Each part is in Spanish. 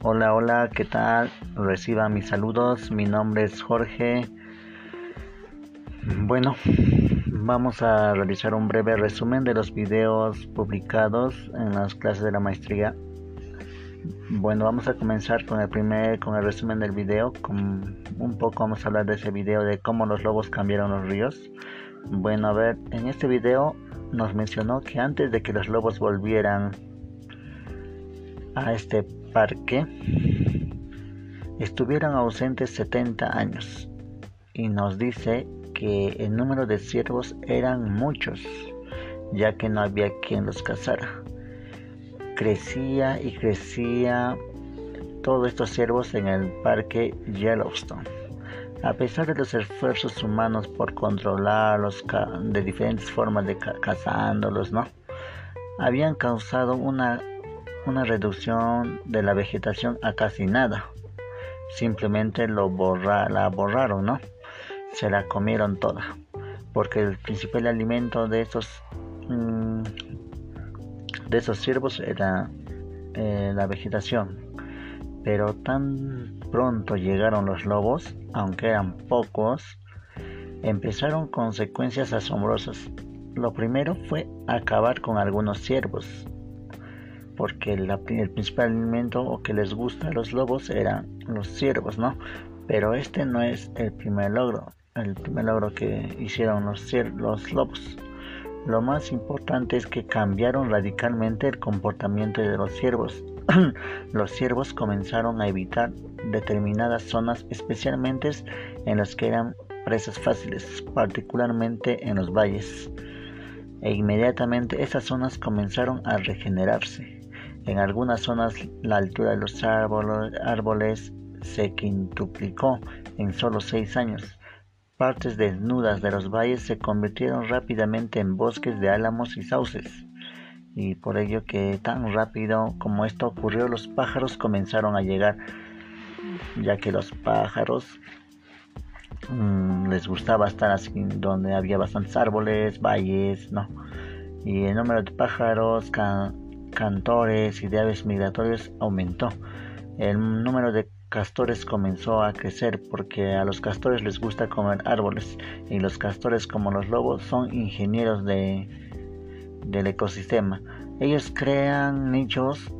Hola, hola, ¿qué tal? Reciba mis saludos, mi nombre es Jorge. Bueno, vamos a realizar un breve resumen de los videos publicados en las clases de la maestría. Bueno, vamos a comenzar con el primer, con el resumen del video. Con un poco vamos a hablar de ese video de cómo los lobos cambiaron los ríos. Bueno, a ver, en este video nos mencionó que antes de que los lobos volvieran a este parque estuvieron ausentes 70 años. Y nos dice que el número de ciervos eran muchos ya que no había quien los cazara. Crecía y crecía todos estos ciervos en el parque Yellowstone. A pesar de los esfuerzos humanos por controlarlos de diferentes formas de cazándolos no habían causado una una reducción de la vegetación a casi nada. Simplemente lo la borraron, ¿no? Se la comieron toda. Porque el principal alimento de esos mm, de esos ciervos era eh, la vegetación. Pero tan pronto llegaron los lobos, aunque eran pocos, empezaron consecuencias asombrosas. Lo primero fue acabar con algunos ciervos, porque el principal alimento o que les gusta a los lobos eran los ciervos, ¿no? Pero este no es el primer logro, el primer logro que hicieron los, los lobos. Lo más importante es que cambiaron radicalmente el comportamiento de los ciervos. los ciervos comenzaron a evitar determinadas zonas, especialmente en las que eran presas fáciles, particularmente en los valles. E inmediatamente esas zonas comenzaron a regenerarse. En algunas zonas la altura de los árboles, se quintuplicó en solo seis años. Partes desnudas de los valles se convirtieron rápidamente en bosques de álamos y sauces. Y por ello que tan rápido como esto ocurrió, los pájaros comenzaron a llegar, ya que los pájaros mm, les gustaba estar así donde había bastantes árboles, valles, ¿no? Y el número de pájaros cantores y de aves migratorias aumentó. El número de castores comenzó a crecer porque a los castores les gusta comer árboles y los castores como los lobos son ingenieros de, del ecosistema. Ellos crean nichos,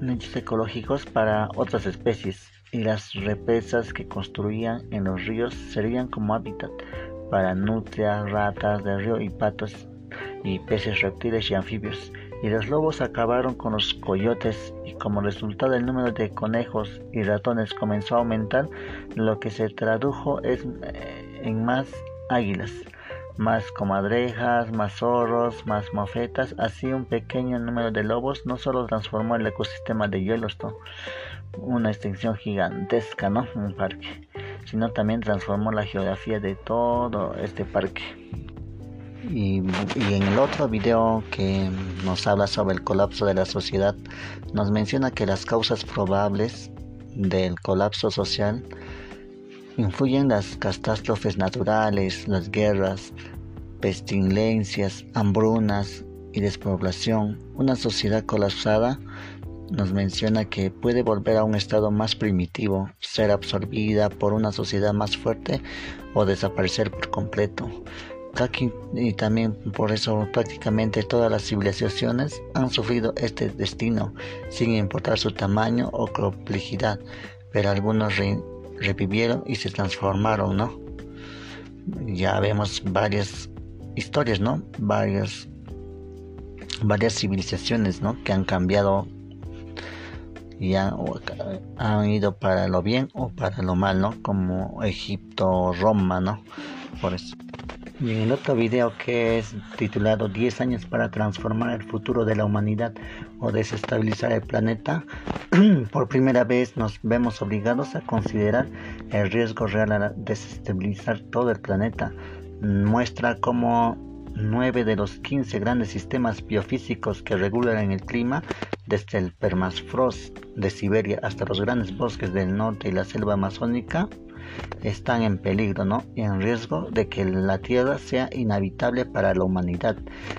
nichos ecológicos para otras especies y las represas que construían en los ríos serían como hábitat para nutrias, ratas de río y patos y peces reptiles y anfibios y los lobos acabaron con los coyotes y como resultado el número de conejos y ratones comenzó a aumentar, lo que se tradujo es, eh, en más águilas, más comadrejas, más zorros, más mofetas, así un pequeño número de lobos no solo transformó el ecosistema de Yellowstone, una extensión gigantesca, ¿no? Un parque, sino también transformó la geografía de todo este parque. Y, en el otro video que nos habla sobre el colapso de la sociedad, nos menciona que las causas probables del colapso social influyen las catástrofes naturales, las guerras, pestilencias, hambrunas y despoblación. Una sociedad colapsada nos menciona que puede volver a un estado más primitivo, ser absorbida por una sociedad más fuerte o desaparecer por completo y también por eso prácticamente todas las civilizaciones han sufrido este destino, sin importar su tamaño o complejidad, pero algunos revivieron y se transformaron, ¿no? Ya vemos varias historias, ¿no? Varias, varias civilizaciones, ¿no? Que han cambiado y han, ido para lo bien o para lo mal, ¿no? Como Egipto, Roma, ¿no? Por eso. Y en el otro video que es titulado 10 años para transformar el futuro de la humanidad o desestabilizar el planeta, por primera vez nos vemos obligados a considerar el riesgo real a desestabilizar todo el planeta. Muestra cómo 9 de los 15 grandes sistemas biofísicos que regulan el clima, desde el permafrost de Siberia hasta los grandes bosques del norte y la selva amazónica, están en peligro, ¿no? En riesgo de que la Tierra sea inhabitable para la humanidad.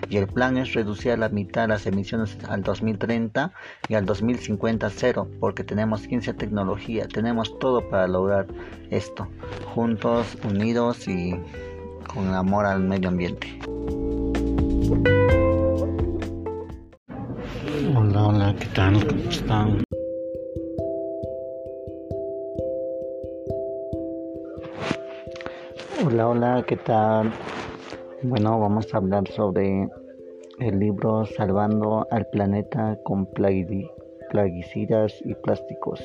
Y el plan es reducir a la mitad las emisiones al 2030 y al 2050 cero, porque tenemos ciencia, tecnología, tenemos todo para lograr esto, juntos, unidos y con amor al medio ambiente. Hola, hola, ¿qué tal? ¿Cómo están? Hola, hola, ¿qué tal? Bueno, vamos a hablar sobre el libro Salvando al planeta con plaguicidas y plásticos.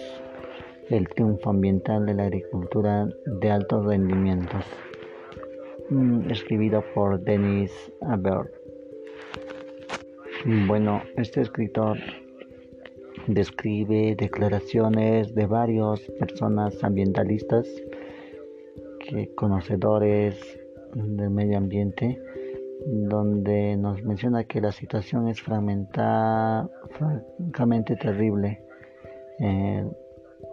El triunfo ambiental de la agricultura de altos rendimientos. Mm, escribido por Denis Aber. Bueno, este escritor describe declaraciones de varias personas ambientalistas conocedores del medio ambiente, donde nos menciona que la situación es fragmentada, francamente terrible. Eh,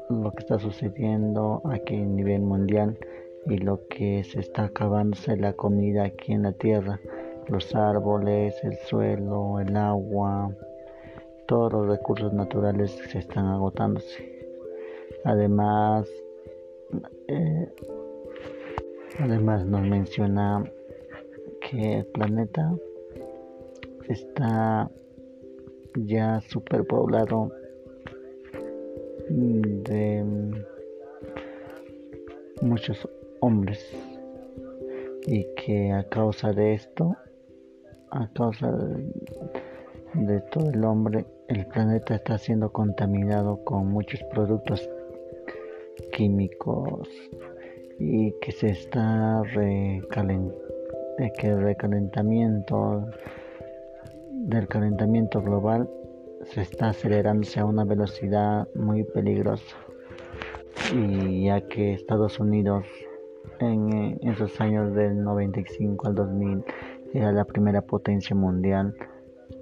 lo que está sucediendo aquí a nivel mundial y lo que se está acabándose la comida aquí en la tierra, los árboles, el suelo, el agua, todos los recursos naturales se están agotándose. Además, eh, Además nos menciona que el planeta está ya superpoblado de muchos hombres. Y que a causa de esto, a causa de, todo el hombre, el planeta está siendo contaminado con muchos productos químicos y que se está recalentando que el recalentamiento del calentamiento global se está acelerándose a una velocidad muy peligrosa. Y ya que Estados Unidos en esos años del 95 al 2000 era la primera potencia mundial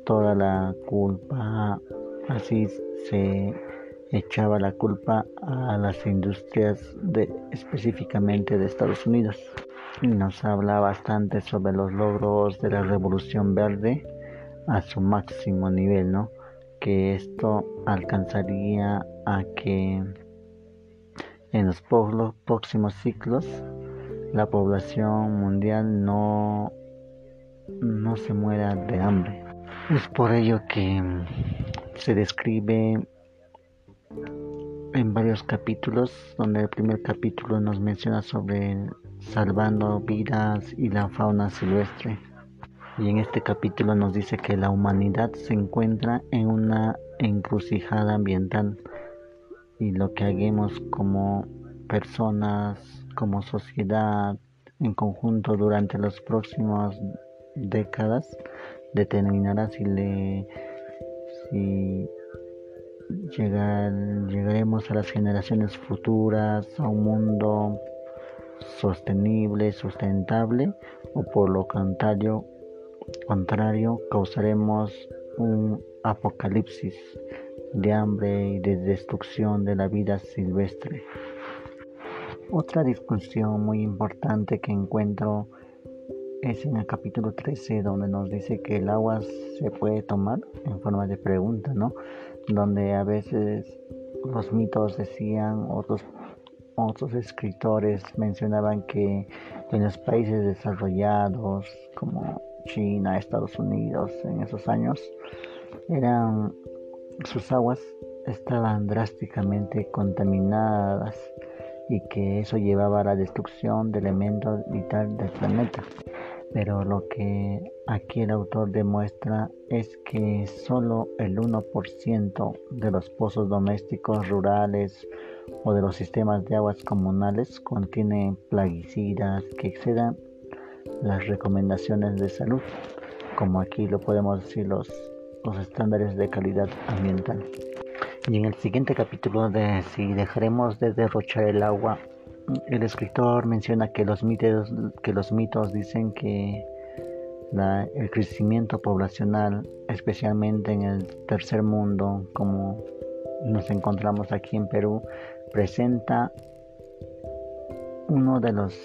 toda la culpa así se echaba la culpa a las industrias de, específicamente de Estados Unidos. Nos habla bastante sobre los logros de la revolución verde a su máximo nivel, ¿no? Que esto alcanzaría a que en los próximos ciclos la población mundial no, no se muera de hambre. Es por ello que se describe en varios capítulos, donde el primer capítulo nos menciona sobre salvando vidas y la fauna silvestre. Y en este capítulo nos dice que la humanidad se encuentra en una encrucijada ambiental y lo que hagamos como personas, como sociedad, en conjunto durante las próximas décadas determinará si le si llegar, llegaremos a las generaciones futuras, a un mundo sostenible, sustentable, o por lo contrario, contrario causaremos un apocalipsis de hambre y de destrucción de la vida silvestre. Otra discusión muy importante que encuentro es en el capítulo 13 donde nos dice que el agua se puede tomar en forma de pregunta, ¿no? Donde a veces los mitos decían, otros, otros escritores mencionaban que en los países desarrollados como China, Estados Unidos, en esos años, eran sus aguas estaban drásticamente contaminadas y que eso llevaba a la destrucción de elementos vitales del planeta pero lo que aquí el autor demuestra es que solo el 1% de los pozos domésticos rurales o de los sistemas de aguas comunales contienen plaguicidas que excedan las recomendaciones de salud, como aquí lo podemos decir los, los estándares de calidad ambiental. Y en el siguiente capítulo de si dejaremos de derrochar el agua el escritor menciona que los mitos, que los mitos dicen que el crecimiento poblacional, especialmente en el tercer mundo, como nos encontramos aquí en Perú, presenta uno de los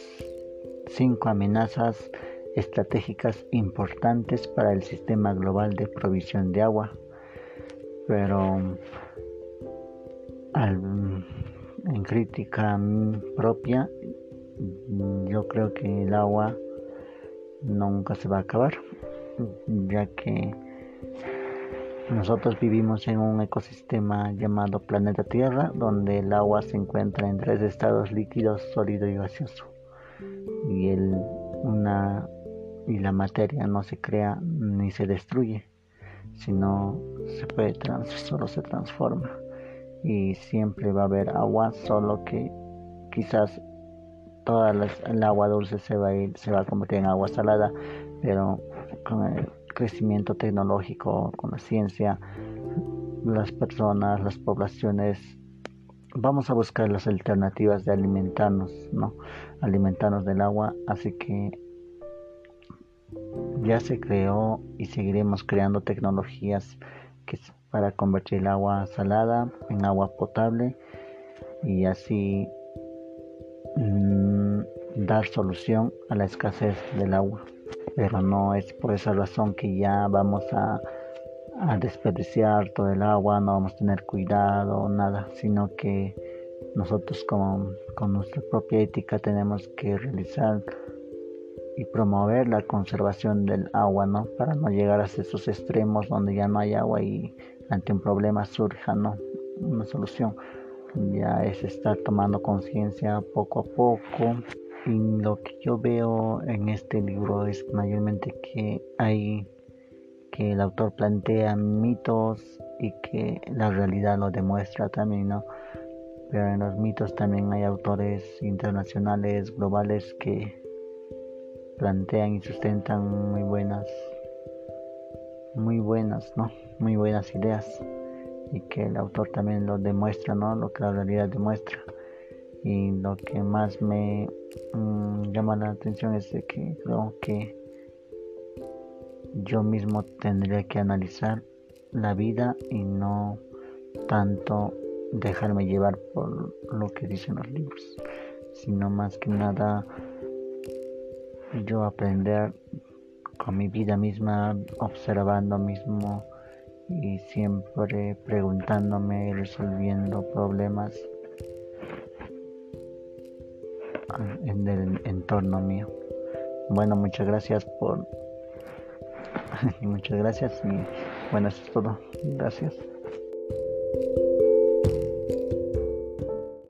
cinco amenazas estratégicas importantes para el sistema global de provisión de agua. Pero en crítica propia, yo creo que el agua nunca se va a acabar, ya que nosotros vivimos en un ecosistema llamado planeta Tierra, donde el agua se encuentra en tres estados líquidos, sólido y gaseoso. Y, el, una, y la materia no se crea ni se destruye, sino se puede solo se transforma. Y siempre va a haber agua, solo que quizás toda el agua dulce se va a ir, se va a convertir en agua salada, pero con el crecimiento tecnológico, con la ciencia, las personas, las poblaciones, vamos a buscar las alternativas de alimentarnos, ¿no? Alimentarnos del agua, así que ya se creó y seguiremos creando tecnologías que para convertir el agua salada en agua potable y así mm, dar solución a la escasez del agua. Pero no es por esa razón que ya vamos a, desperdiciar todo el agua, no vamos a tener cuidado, nada, sino que nosotros como, con nuestra propia ética tenemos que realizar y promover la conservación del agua, ¿no? Para no llegar a esos extremos donde ya no hay agua y ante un problema surja, ¿no? Una solución. Ya es estar tomando conciencia poco a poco y lo que yo veo en este libro es mayormente que hay que el autor plantea mitos y que la realidad lo demuestra también, ¿no? Pero en los mitos también hay autores internacionales, globales que plantean y sustentan muy buenas, muy buenas, ¿no? Muy buenas ideas y que el autor también lo demuestra, ¿no? Lo que la realidad demuestra y lo que más me mm, llama la atención es de que creo que yo mismo tendría que analizar la vida y no tanto dejarme llevar por lo que dicen los libros, sino más que nada yo aprender con mi vida misma, observando mismo y siempre preguntándome, resolviendo problemas en el entorno mío. Bueno, muchas gracias por... muchas gracias y bueno, eso es todo. Gracias.